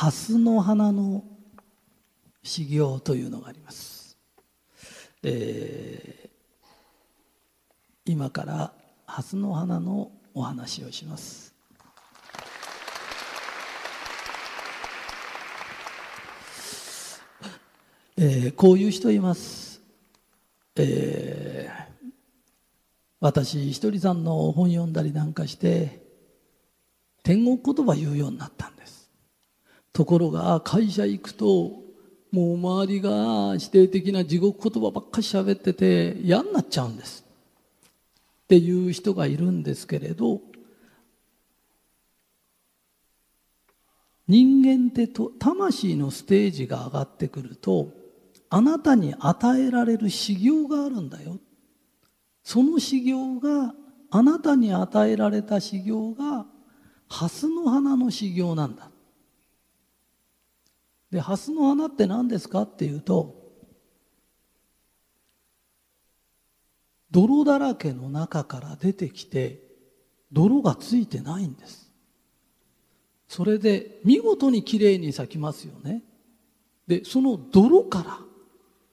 蓮の花の修行というのがあります、えー、今から蓮の花のお話をします。えー、こういう人います、えー、私ひとりさんの本読んだりなんかして天国言葉言うようになったんです。ところが会社行くともう周りが否定的な地獄言葉ばっかり喋ってて嫌になっちゃうんです。っていう人がいるんですけれど人間ってと魂のステージが上がってくるとあなたに与えられる修行があるんだよ。その修行があなたに与えられた修行が蓮の花の修行なんだ。で蓮の花って何ですかっていうと泥だらけの中から出てきて泥がついてないんです。それで見事にきれいに咲きますよね。でその泥から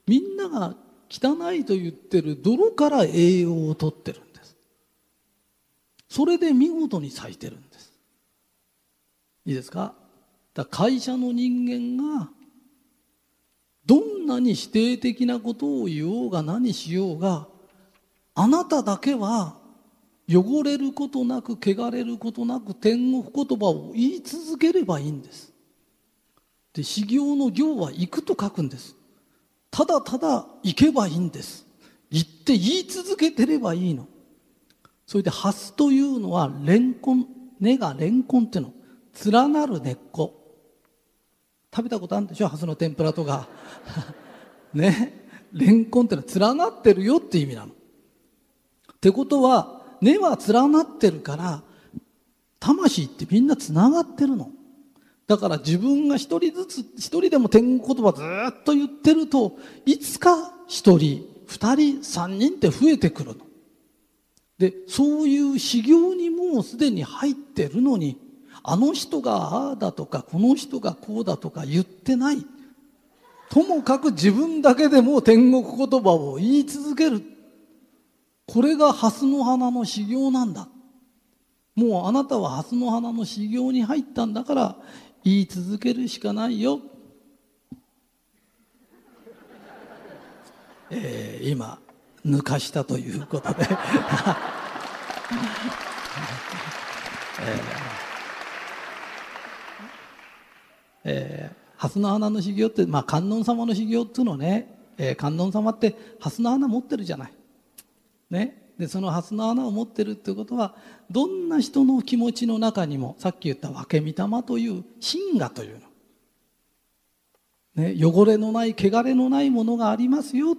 みんなが汚いと言ってる泥から栄養をとってるんです。それで見事に咲いてるんです。いいですか？だ会社の人間がどんなに否定的なことを言おうが何しようがあなただけは汚れることなく汚れることなく天国言葉を言い続ければいいんです。で修行の行は行くと書くんです。ただただ行けばいいんです。言って言い続けてればいいの。それでハスというのはレンコン根がレンコンっていうの。連なる根っこ。食べたことあるんでしょ？ハスの天ぷらとか。ね。レンコンってのは連なってるよって意味なの。ってことは根は連なってるから魂ってみんなつながってるの。だから自分が一人ずつ、一人でも天国言葉ずっと言ってると、いつか一人、二人、三人って増えてくるの。で、そういう修行にもうすでに入ってるのに、あの人がああだとか、この人がこうだとか言ってない。ともかく自分だけでも天国言葉を言い続ける。これが蓮の花の修行なんだ。もうあなたは蓮の花の修行に入ったんだから、言い続けるしかないよ。えー、今抜かしたということでえー えー、蓮の花の修行って、まあ、観音様の修行っていうのね、えー、観音様って蓮の花持ってるじゃない。ね。でその蓮の花を持ってるっていうことはどんな人の気持ちの中にもさっき言った分け御霊という真我というの、ね、汚れのない汚れのないものがありますよっ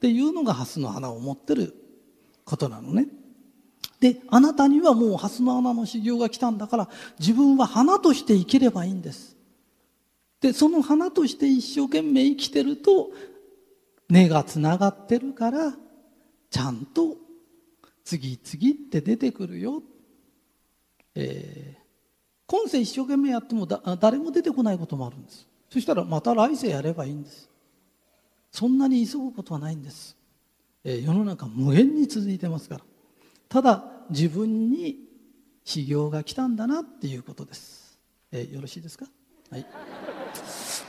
ていうのが蓮の花を持ってることなのね。であなたにはもう蓮の花の修行が来たんだから自分は花として生きればいいんです。でその花として一生懸命生きてると根がつながってるからちゃんと次々って出てくるよ、えー、今世一生懸命やってもだ誰も出てこないこともあるんです。そしたらまた来世やればいいんです。そんなに急ぐことはないんです、えー、世の中無限に続いてますから。ただ自分に修行が来たんだなっていうことです、えー、よろしいですか？はい。